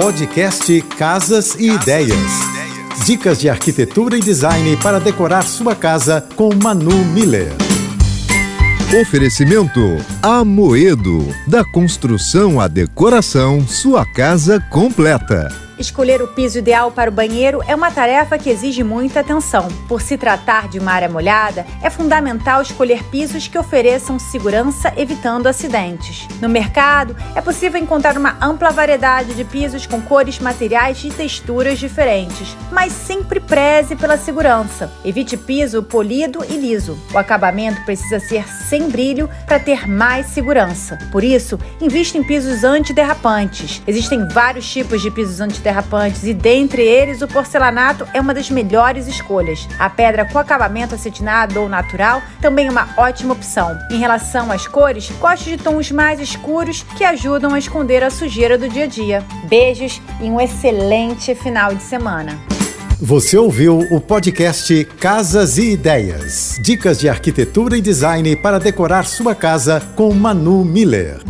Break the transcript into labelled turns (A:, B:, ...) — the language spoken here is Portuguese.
A: Podcast Casas e Ideias. Dicas de arquitetura e design para decorar sua casa com Manu Miller.
B: Oferecimento Amoedo. Da construção à decoração, sua casa completa.
C: Escolher o piso ideal para o banheiro é uma tarefa que exige muita atenção. Por se tratar de uma área molhada, é fundamental escolher pisos que ofereçam segurança, evitando acidentes. No mercado, é possível encontrar uma ampla variedade de pisos com cores, materiais e texturas diferentes, mas sempre preze pela segurança. Evite piso polido e liso. O acabamento precisa ser sem brilho para ter mais segurança. Por isso, invista em pisos antiderrapantes. Existem vários tipos de pisos antiderrapantes derrapantes e dentre eles o porcelanato é uma das melhores escolhas. A pedra com acabamento acetinado ou natural também é uma ótima opção. Em relação às cores, gosto de tons mais escuros que ajudam a esconder a sujeira do dia a dia. Beijos e um excelente final de semana.
A: Você ouviu o podcast Casas e Ideias. Dicas de arquitetura e design para decorar sua casa com Manu Miller.